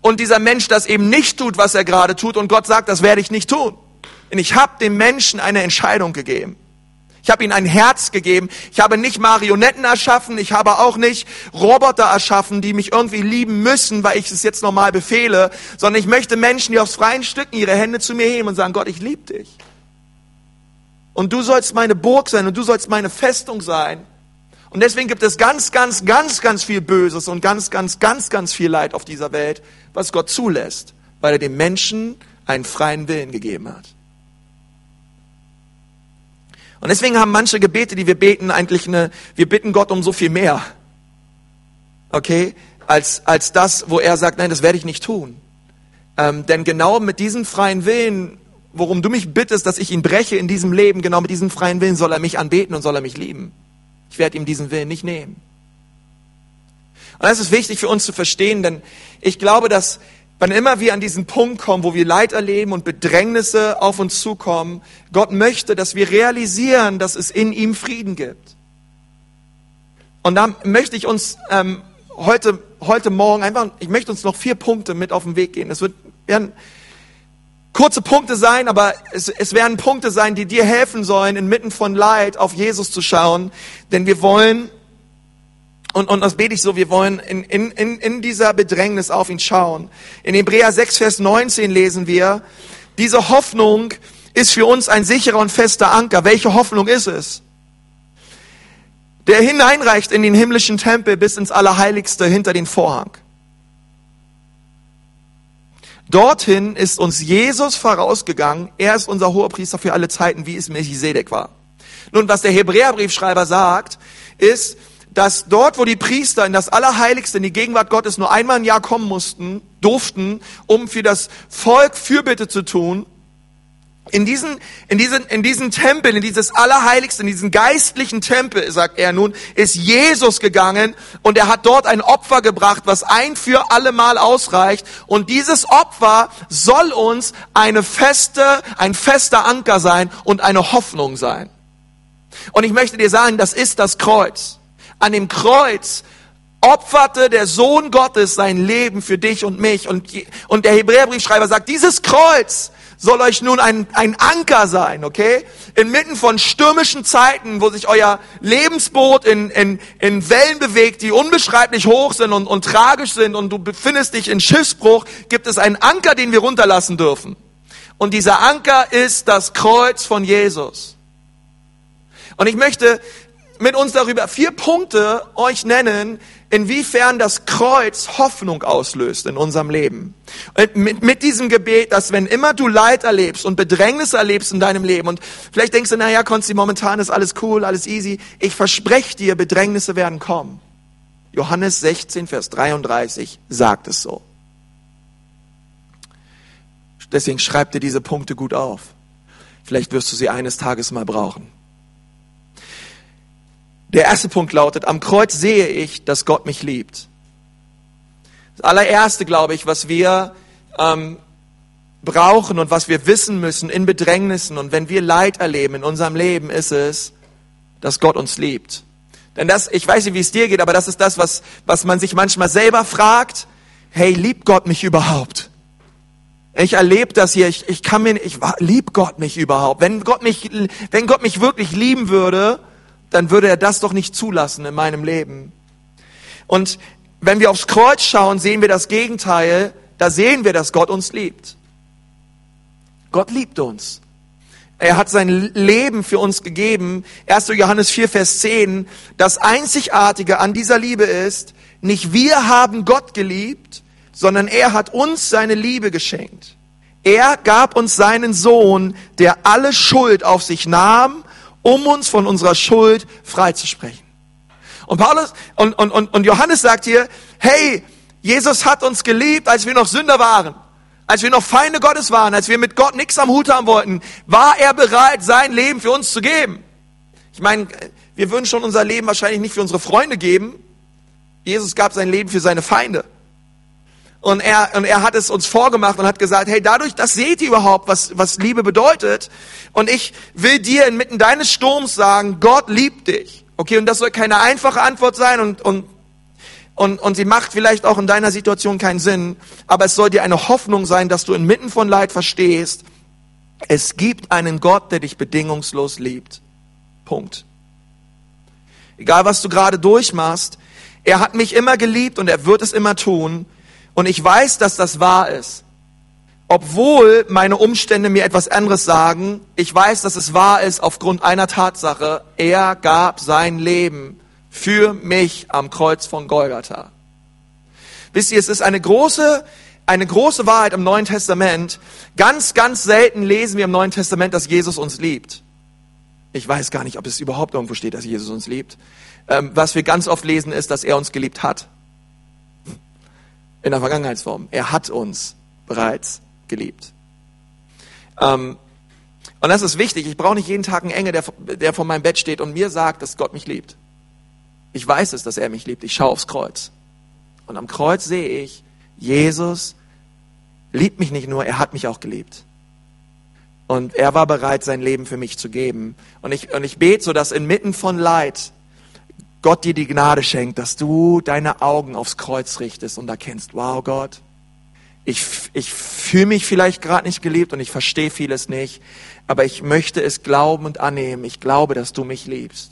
Und dieser Mensch das eben nicht tut, was er gerade tut und Gott sagt, das werde ich nicht tun. Denn ich habe dem Menschen eine Entscheidung gegeben. Ich habe ihnen ein Herz gegeben. Ich habe nicht Marionetten erschaffen. Ich habe auch nicht Roboter erschaffen, die mich irgendwie lieben müssen, weil ich es jetzt normal befehle, sondern ich möchte Menschen, die aus freien Stücken ihre Hände zu mir heben und sagen, Gott, ich liebe dich. Und du sollst meine Burg sein und du sollst meine Festung sein. Und deswegen gibt es ganz, ganz, ganz, ganz viel Böses und ganz, ganz, ganz, ganz viel Leid auf dieser Welt, was Gott zulässt, weil er dem Menschen einen freien Willen gegeben hat. Und deswegen haben manche Gebete, die wir beten, eigentlich eine, wir bitten Gott um so viel mehr. Okay? Als, als das, wo er sagt, nein, das werde ich nicht tun. Ähm, denn genau mit diesem freien Willen, worum du mich bittest, dass ich ihn breche in diesem Leben, genau mit diesem freien Willen soll er mich anbeten und soll er mich lieben. Ich werde ihm diesen Willen nicht nehmen. Und das ist wichtig für uns zu verstehen, denn ich glaube, dass Wann immer wir an diesen Punkt kommen, wo wir Leid erleben und Bedrängnisse auf uns zukommen, Gott möchte, dass wir realisieren, dass es in ihm Frieden gibt. Und da möchte ich uns ähm, heute, heute Morgen einfach, ich möchte uns noch vier Punkte mit auf den Weg gehen. Es wird, werden kurze Punkte sein, aber es, es werden Punkte sein, die dir helfen sollen, inmitten von Leid auf Jesus zu schauen. Denn wir wollen und, und das bete ich so, wir wollen in, in, in, in dieser Bedrängnis auf ihn schauen. In Hebräer 6, Vers 19 lesen wir, diese Hoffnung ist für uns ein sicherer und fester Anker. Welche Hoffnung ist es? Der hineinreicht in den himmlischen Tempel bis ins Allerheiligste hinter den Vorhang. Dorthin ist uns Jesus vorausgegangen. Er ist unser Hohepriester für alle Zeiten, wie es Melchisedek war. Nun, was der Hebräerbriefschreiber sagt, ist, dass dort, wo die Priester in das Allerheiligste, in die Gegenwart Gottes nur einmal im Jahr kommen mussten, durften, um für das Volk Fürbitte zu tun, in diesen, in diesen, in diesen Tempel, in dieses Allerheiligste, in diesen geistlichen Tempel, sagt er nun, ist Jesus gegangen und er hat dort ein Opfer gebracht, was ein für alle Mal ausreicht. Und dieses Opfer soll uns eine feste, ein fester Anker sein und eine Hoffnung sein. Und ich möchte dir sagen, das ist das Kreuz an dem Kreuz opferte der Sohn Gottes sein Leben für dich und mich. Und, und der Hebräerbriefschreiber sagt, dieses Kreuz soll euch nun ein, ein Anker sein, okay? Inmitten von stürmischen Zeiten, wo sich euer Lebensboot in, in, in Wellen bewegt, die unbeschreiblich hoch sind und, und tragisch sind und du befindest dich in Schiffsbruch, gibt es einen Anker, den wir runterlassen dürfen. Und dieser Anker ist das Kreuz von Jesus. Und ich möchte mit uns darüber vier Punkte euch nennen, inwiefern das Kreuz Hoffnung auslöst in unserem Leben. Mit, mit diesem Gebet, dass wenn immer du Leid erlebst und Bedrängnis erlebst in deinem Leben und vielleicht denkst du, naja, Konsti, momentan ist alles cool, alles easy. Ich verspreche dir, Bedrängnisse werden kommen. Johannes 16, Vers 33 sagt es so. Deswegen schreib dir diese Punkte gut auf. Vielleicht wirst du sie eines Tages mal brauchen. Der erste Punkt lautet, am Kreuz sehe ich, dass Gott mich liebt. Das allererste, glaube ich, was wir ähm, brauchen und was wir wissen müssen in Bedrängnissen und wenn wir Leid erleben in unserem Leben, ist es, dass Gott uns liebt. Denn das, ich weiß nicht, wie es dir geht, aber das ist das, was, was man sich manchmal selber fragt. Hey, liebt Gott mich überhaupt? Ich erlebe das hier, ich, ich kann mir, ich lieb Gott mich überhaupt. Wenn Gott mich, wenn Gott mich wirklich lieben würde, dann würde er das doch nicht zulassen in meinem Leben. Und wenn wir aufs Kreuz schauen, sehen wir das Gegenteil. Da sehen wir, dass Gott uns liebt. Gott liebt uns. Er hat sein Leben für uns gegeben. 1. Johannes 4, Vers 10. Das Einzigartige an dieser Liebe ist, nicht wir haben Gott geliebt, sondern er hat uns seine Liebe geschenkt. Er gab uns seinen Sohn, der alle Schuld auf sich nahm um uns von unserer Schuld freizusprechen. Und Paulus und, und, und, und Johannes sagt hier, hey, Jesus hat uns geliebt, als wir noch Sünder waren, als wir noch Feinde Gottes waren, als wir mit Gott nichts am Hut haben wollten, war er bereit, sein Leben für uns zu geben. Ich meine, wir würden schon unser Leben wahrscheinlich nicht für unsere Freunde geben. Jesus gab sein Leben für seine Feinde. Und er, und er hat es uns vorgemacht und hat gesagt, hey, dadurch, das seht ihr überhaupt, was, was Liebe bedeutet. Und ich will dir inmitten deines Sturms sagen, Gott liebt dich. Okay, und das soll keine einfache Antwort sein und, und, und, und sie macht vielleicht auch in deiner Situation keinen Sinn, aber es soll dir eine Hoffnung sein, dass du inmitten von Leid verstehst, es gibt einen Gott, der dich bedingungslos liebt. Punkt. Egal was du gerade durchmachst, er hat mich immer geliebt und er wird es immer tun. Und ich weiß, dass das wahr ist. Obwohl meine Umstände mir etwas anderes sagen, ich weiß, dass es wahr ist aufgrund einer Tatsache. Er gab sein Leben für mich am Kreuz von Golgatha. Wisst ihr, es ist eine große, eine große Wahrheit im Neuen Testament. Ganz, ganz selten lesen wir im Neuen Testament, dass Jesus uns liebt. Ich weiß gar nicht, ob es überhaupt irgendwo steht, dass Jesus uns liebt. Ähm, was wir ganz oft lesen, ist, dass er uns geliebt hat in der Vergangenheitsform. Er hat uns bereits geliebt. Ähm, und das ist wichtig. Ich brauche nicht jeden Tag einen Engel, der, der vor meinem Bett steht und mir sagt, dass Gott mich liebt. Ich weiß es, dass er mich liebt. Ich schaue aufs Kreuz. Und am Kreuz sehe ich, Jesus liebt mich nicht nur, er hat mich auch geliebt. Und er war bereit, sein Leben für mich zu geben. Und ich, und ich bete so, dass inmitten von Leid Gott dir die Gnade schenkt, dass du deine Augen aufs Kreuz richtest und erkennst, wow Gott, ich, ich fühle mich vielleicht gerade nicht geliebt und ich verstehe vieles nicht, aber ich möchte es glauben und annehmen. Ich glaube, dass du mich liebst.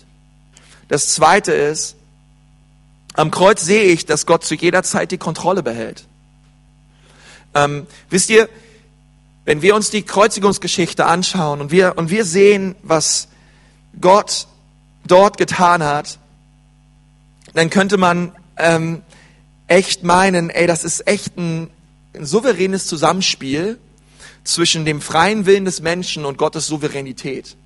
Das Zweite ist, am Kreuz sehe ich, dass Gott zu jeder Zeit die Kontrolle behält. Ähm, wisst ihr, wenn wir uns die Kreuzigungsgeschichte anschauen und wir, und wir sehen, was Gott dort getan hat, dann könnte man ähm, echt meinen, ey, das ist echt ein, ein souveränes Zusammenspiel zwischen dem freien Willen des Menschen und Gottes Souveränität.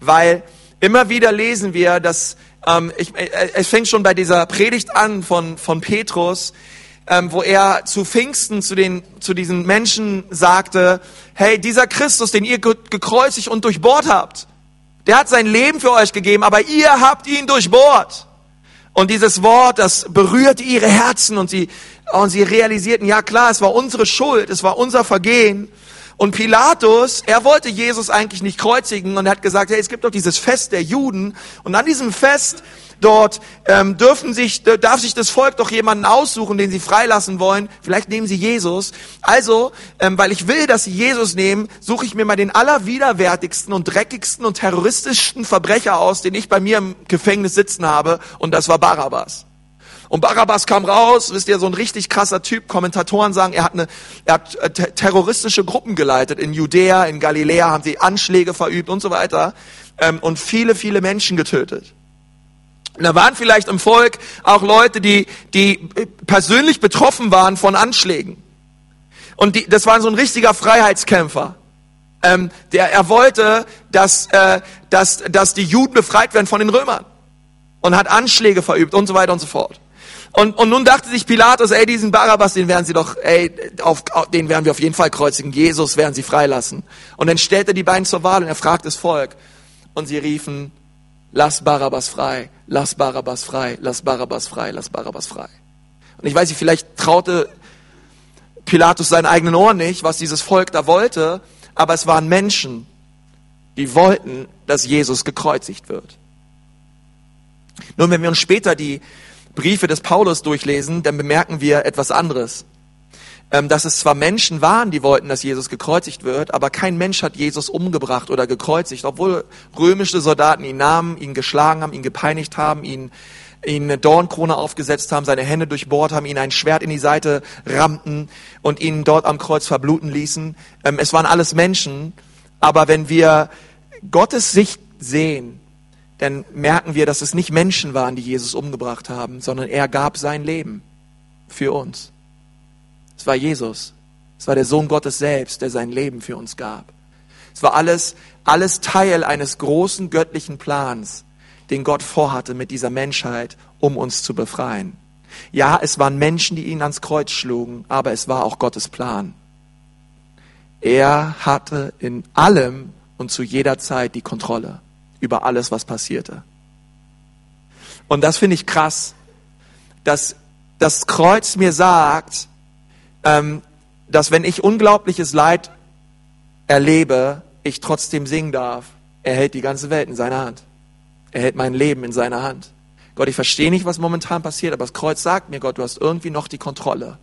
Weil immer wieder lesen wir, dass ähm, ich, äh, es fängt schon bei dieser Predigt an von, von Petrus, ähm, wo er zu Pfingsten zu, den, zu diesen Menschen sagte, hey, dieser Christus, den ihr gekreuzigt und durchbohrt habt, der hat sein Leben für euch gegeben, aber ihr habt ihn durchbohrt. Und dieses Wort, das berührte ihre Herzen und sie, und sie realisierten, ja klar, es war unsere Schuld, es war unser Vergehen. Und Pilatus, er wollte Jesus eigentlich nicht kreuzigen und hat gesagt, hey, es gibt doch dieses Fest der Juden. Und an diesem Fest dort ähm, dürfen sich, darf sich das Volk doch jemanden aussuchen, den sie freilassen wollen. Vielleicht nehmen sie Jesus. Also, ähm, weil ich will, dass sie Jesus nehmen, suche ich mir mal den allerwiderwärtigsten und dreckigsten und terroristischsten Verbrecher aus, den ich bei mir im Gefängnis sitzen habe. Und das war Barabbas. Und Barabbas kam raus, wisst ihr, so ein richtig krasser Typ. Kommentatoren sagen, er hat, eine, er hat äh, terroristische Gruppen geleitet. In Judäa, in Galiläa haben sie Anschläge verübt und so weiter. Ähm, und viele, viele Menschen getötet. Und da waren vielleicht im Volk auch Leute, die, die persönlich betroffen waren von Anschlägen. Und die, das war so ein richtiger Freiheitskämpfer. Ähm, der, er wollte, dass, äh, dass, dass die Juden befreit werden von den Römern. Und hat Anschläge verübt und so weiter und so fort. Und, und nun dachte sich Pilatus, ey, diesen Barabbas, den werden sie doch, ey, auf, den werden wir auf jeden Fall kreuzigen. Jesus werden sie freilassen. Und dann stellte die beiden zur Wahl und er fragt das Volk. Und sie riefen, lass Barabbas frei, lass Barabbas frei, lass Barabbas frei, lass Barabbas frei. Und ich weiß nicht, vielleicht traute Pilatus seinen eigenen Ohren nicht, was dieses Volk da wollte, aber es waren Menschen, die wollten, dass Jesus gekreuzigt wird. Nun, wenn wir uns später die Briefe des Paulus durchlesen, dann bemerken wir etwas anderes. Ähm, dass es zwar Menschen waren, die wollten, dass Jesus gekreuzigt wird, aber kein Mensch hat Jesus umgebracht oder gekreuzigt, obwohl römische Soldaten ihn nahmen, ihn geschlagen haben, ihn gepeinigt haben, ihn ihn eine Dornkrone aufgesetzt haben, seine Hände durchbohrt haben, ihn ein Schwert in die Seite rammten und ihn dort am Kreuz verbluten ließen. Ähm, es waren alles Menschen, aber wenn wir Gottes Sicht sehen, dann merken wir, dass es nicht Menschen waren, die Jesus umgebracht haben, sondern er gab sein Leben für uns. Es war Jesus. Es war der Sohn Gottes selbst, der sein Leben für uns gab. Es war alles, alles Teil eines großen göttlichen Plans, den Gott vorhatte mit dieser Menschheit, um uns zu befreien. Ja, es waren Menschen, die ihn ans Kreuz schlugen, aber es war auch Gottes Plan. Er hatte in allem und zu jeder Zeit die Kontrolle über alles, was passierte. Und das finde ich krass, dass das Kreuz mir sagt, dass wenn ich unglaubliches Leid erlebe, ich trotzdem singen darf. Er hält die ganze Welt in seiner Hand. Er hält mein Leben in seiner Hand. Gott, ich verstehe nicht, was momentan passiert, aber das Kreuz sagt mir, Gott, du hast irgendwie noch die Kontrolle.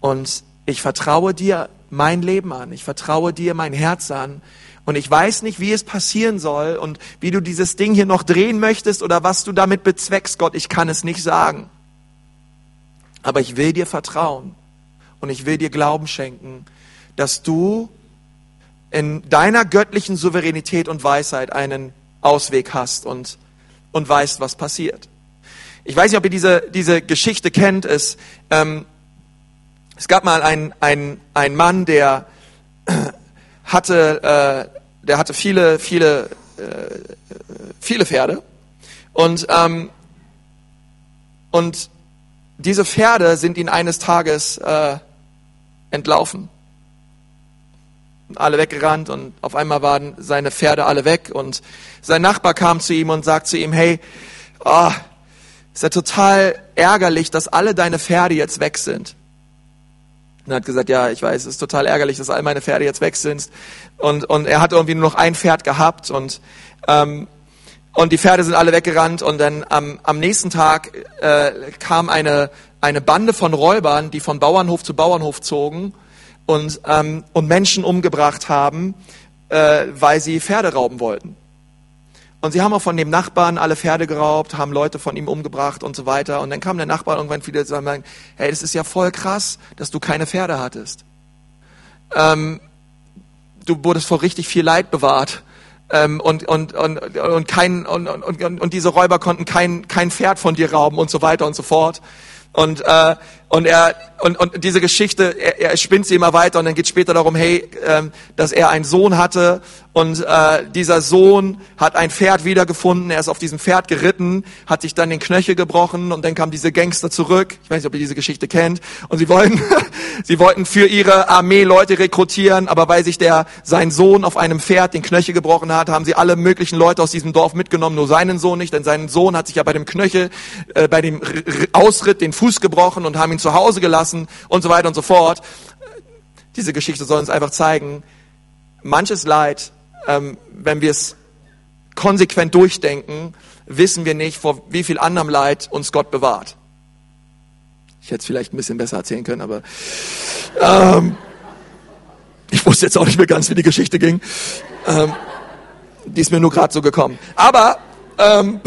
Und ich vertraue dir mein Leben an. Ich vertraue dir mein Herz an. Und ich weiß nicht, wie es passieren soll und wie du dieses Ding hier noch drehen möchtest oder was du damit bezweckst, Gott. Ich kann es nicht sagen. Aber ich will dir vertrauen und ich will dir Glauben schenken, dass du in deiner göttlichen Souveränität und Weisheit einen Ausweg hast und, und weißt, was passiert. Ich weiß nicht, ob ihr diese, diese Geschichte kennt. Es, ähm, es gab mal einen, einen, einen Mann, der hatte, äh, der hatte viele, viele, äh, viele Pferde. Und, ähm, und diese Pferde sind ihn eines Tages äh, entlaufen. Alle weggerannt und auf einmal waren seine Pferde alle weg und sein Nachbar kam zu ihm und sagt zu ihm, hey, oh, ist ja total ärgerlich, dass alle deine Pferde jetzt weg sind. Und er hat gesagt, ja, ich weiß, es ist total ärgerlich, dass all meine Pferde jetzt weg sind. Und, und er hat irgendwie nur noch ein Pferd gehabt und, ähm, und die Pferde sind alle weggerannt und dann am, am nächsten Tag äh, kam eine, eine Bande von Räubern, die von Bauernhof zu Bauernhof zogen und, ähm, und Menschen umgebracht haben, äh, weil sie Pferde rauben wollten. Und sie haben auch von dem Nachbarn alle Pferde geraubt, haben Leute von ihm umgebracht und so weiter. Und dann kam der Nachbar irgendwann wieder und sagen, hey, das ist ja voll krass, dass du keine Pferde hattest. Ähm, du wurdest vor richtig viel Leid bewahrt. Ähm, und, und, und, und, kein, und, und, und diese Räuber konnten kein, kein Pferd von dir rauben und so weiter und so fort. Und, äh, und er und, und diese Geschichte, er, er spinnt sie immer weiter und dann geht später darum, hey, ähm, dass er einen Sohn hatte und äh, dieser Sohn hat ein Pferd wiedergefunden, er ist auf diesem Pferd geritten, hat sich dann den Knöchel gebrochen und dann kamen diese Gangster zurück. Ich weiß nicht, ob ihr diese Geschichte kennt. Und sie wollten, sie wollten für ihre Armee Leute rekrutieren, aber weil sich der sein Sohn auf einem Pferd den Knöchel gebrochen hat, haben sie alle möglichen Leute aus diesem Dorf mitgenommen, nur seinen Sohn nicht, denn sein Sohn hat sich ja bei dem Knöchel, äh, bei dem Ausritt den Fuß gebrochen und haben ihn zu Hause gelassen und so weiter und so fort. Diese Geschichte soll uns einfach zeigen, manches Leid ähm, wenn wir es konsequent durchdenken, wissen wir nicht, vor wie viel anderem Leid uns Gott bewahrt. Ich hätte es vielleicht ein bisschen besser erzählen können, aber ähm, ich wusste jetzt auch nicht mehr ganz, wie die Geschichte ging. Ähm, die ist mir nur gerade so gekommen. Aber ähm,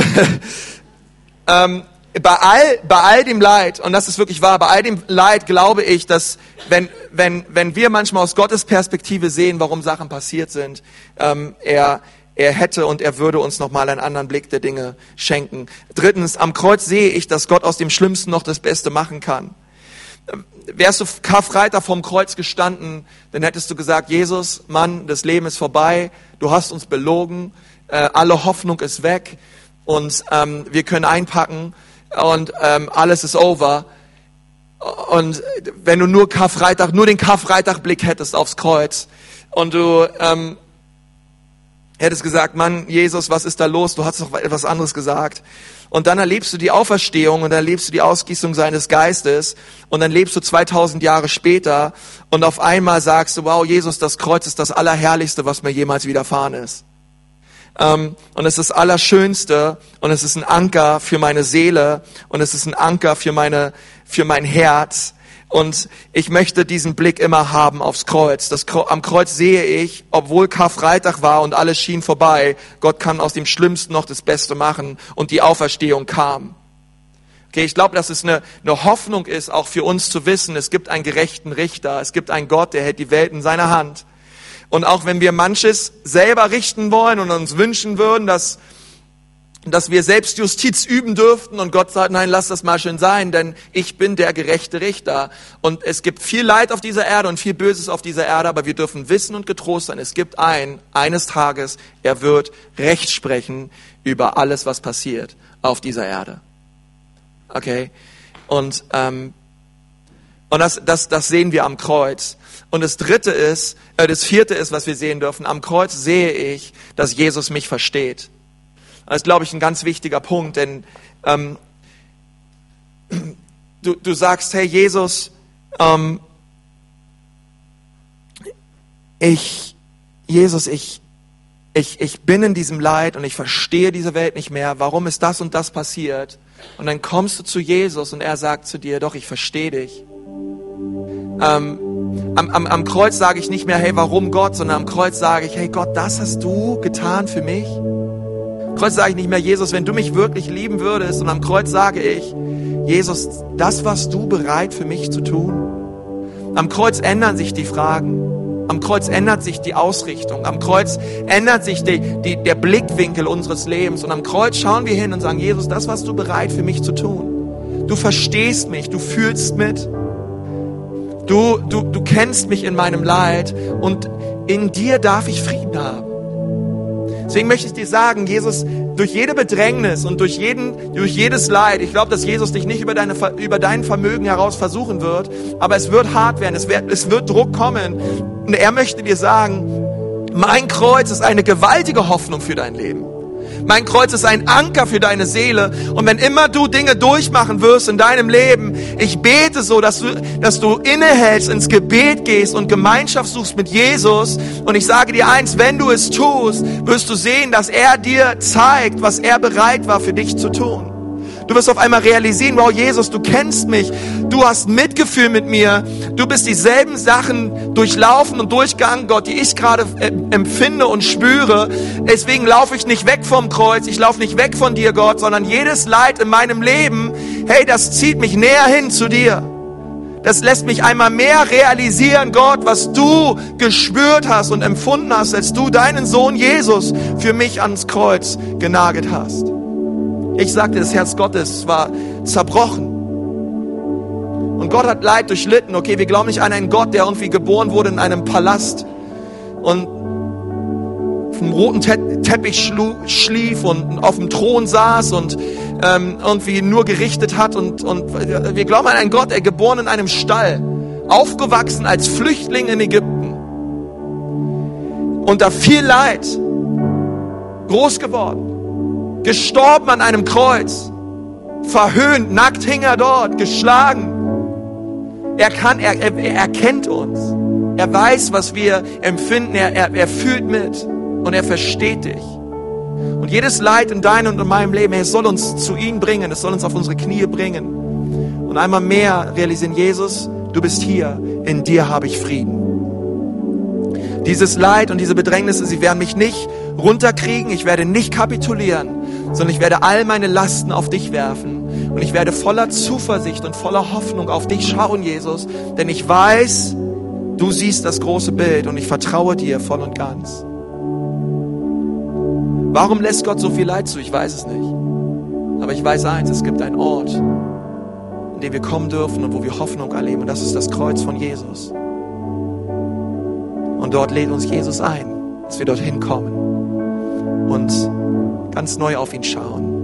ähm, bei all, bei all dem Leid, und das ist wirklich wahr, bei all dem Leid glaube ich, dass wenn, wenn, wenn wir manchmal aus Gottes Perspektive sehen, warum Sachen passiert sind, ähm, er, er hätte und er würde uns nochmal einen anderen Blick der Dinge schenken. Drittens, am Kreuz sehe ich, dass Gott aus dem Schlimmsten noch das Beste machen kann. Ähm, wärst du Karfreitag vorm Kreuz gestanden, dann hättest du gesagt, Jesus, Mann, das Leben ist vorbei, du hast uns belogen, äh, alle Hoffnung ist weg und ähm, wir können einpacken und ähm, alles ist over. Und wenn du nur Karfreitag, nur den Karfreitag-Blick hättest aufs Kreuz und du ähm, hättest gesagt, Mann, Jesus, was ist da los? Du hast doch etwas anderes gesagt. Und dann erlebst du die Auferstehung und dann erlebst du die Ausgießung seines Geistes und dann lebst du 2000 Jahre später und auf einmal sagst du, wow, Jesus, das Kreuz ist das Allerherrlichste, was mir jemals widerfahren ist. Ähm, und es ist das Allerschönste und es ist ein Anker für meine Seele und es ist ein Anker für meine, für mein Herz. Und ich möchte diesen Blick immer haben aufs Kreuz. Das, am Kreuz sehe ich, obwohl Karfreitag war und alles schien vorbei, Gott kann aus dem Schlimmsten noch das Beste machen und die Auferstehung kam. Okay, ich glaube, dass es eine, eine Hoffnung ist, auch für uns zu wissen, es gibt einen gerechten Richter, es gibt einen Gott, der hält die Welt in seiner Hand. Und auch wenn wir manches selber richten wollen und uns wünschen würden, dass, dass wir selbst Justiz üben dürften und Gott sagt, nein, lass das mal schön sein, denn ich bin der gerechte Richter. Und es gibt viel Leid auf dieser Erde und viel Böses auf dieser Erde, aber wir dürfen wissen und getrost sein, es gibt einen, eines Tages, er wird Recht sprechen über alles, was passiert auf dieser Erde. Okay? Und, ähm, und das, das, das sehen wir am Kreuz. Und das dritte ist, äh, das vierte ist, was wir sehen dürfen. Am Kreuz sehe ich, dass Jesus mich versteht. Das ist, glaube ich, ein ganz wichtiger Punkt, denn ähm, du, du sagst, hey Jesus, ähm, ich, Jesus, ich, ich, ich bin in diesem Leid und ich verstehe diese Welt nicht mehr. Warum ist das und das passiert? Und dann kommst du zu Jesus und er sagt zu dir, doch, ich verstehe dich. Ähm, am, am, am Kreuz sage ich nicht mehr, hey, warum Gott, sondern am Kreuz sage ich, hey Gott, das hast du getan für mich. Am Kreuz sage ich nicht mehr, Jesus, wenn du mich wirklich lieben würdest. Und am Kreuz sage ich, Jesus, das warst du bereit für mich zu tun. Am Kreuz ändern sich die Fragen. Am Kreuz ändert sich die Ausrichtung. Am Kreuz ändert sich die, die, der Blickwinkel unseres Lebens. Und am Kreuz schauen wir hin und sagen, Jesus, das warst du bereit für mich zu tun. Du verstehst mich, du fühlst mit. Du, du, du kennst mich in meinem Leid und in dir darf ich Frieden haben. Deswegen möchte ich dir sagen, Jesus, durch jede Bedrängnis und durch, jeden, durch jedes Leid, ich glaube, dass Jesus dich nicht über, deine, über dein Vermögen heraus versuchen wird, aber es wird hart werden, es wird, es wird Druck kommen. Und er möchte dir sagen, mein Kreuz ist eine gewaltige Hoffnung für dein Leben. Mein Kreuz ist ein Anker für deine Seele. Und wenn immer du Dinge durchmachen wirst in deinem Leben, ich bete so, dass du, dass du innehältst, ins Gebet gehst und Gemeinschaft suchst mit Jesus. Und ich sage dir eins, wenn du es tust, wirst du sehen, dass er dir zeigt, was er bereit war für dich zu tun. Du wirst auf einmal realisieren, wow, Jesus, du kennst mich. Du hast Mitgefühl mit mir. Du bist dieselben Sachen durchlaufen und durchgegangen, Gott, die ich gerade äh, empfinde und spüre. Deswegen laufe ich nicht weg vom Kreuz. Ich laufe nicht weg von dir, Gott, sondern jedes Leid in meinem Leben, hey, das zieht mich näher hin zu dir. Das lässt mich einmal mehr realisieren, Gott, was du gespürt hast und empfunden hast, als du deinen Sohn Jesus für mich ans Kreuz genagelt hast. Ich sagte, das Herz Gottes war zerbrochen. Und Gott hat Leid durchlitten. Okay, wir glauben nicht an einen Gott, der irgendwie geboren wurde in einem Palast und vom roten Te Teppich schlief und auf dem Thron saß und ähm, irgendwie nur gerichtet hat. Und, und wir glauben an einen Gott, der geboren in einem Stall, aufgewachsen als Flüchtling in Ägypten, unter viel Leid, groß geworden gestorben an einem Kreuz, verhöhnt, nackt hing er dort, geschlagen. Er kann, er, er, er kennt uns. Er weiß, was wir empfinden. Er, er, er fühlt mit und er versteht dich. Und jedes Leid in deinem und in meinem Leben, es soll uns zu ihm bringen, es soll uns auf unsere Knie bringen. Und einmal mehr realisieren, Jesus, du bist hier, in dir habe ich Frieden. Dieses Leid und diese Bedrängnisse, sie werden mich nicht runterkriegen, ich werde nicht kapitulieren, sondern ich werde all meine Lasten auf dich werfen. Und ich werde voller Zuversicht und voller Hoffnung auf dich schauen, Jesus, denn ich weiß, du siehst das große Bild und ich vertraue dir voll und ganz. Warum lässt Gott so viel Leid zu? Ich weiß es nicht. Aber ich weiß eins, es gibt einen Ort, in dem wir kommen dürfen und wo wir Hoffnung erleben. Und das ist das Kreuz von Jesus. Und dort lädt uns Jesus ein, dass wir dorthin kommen und ganz neu auf ihn schauen.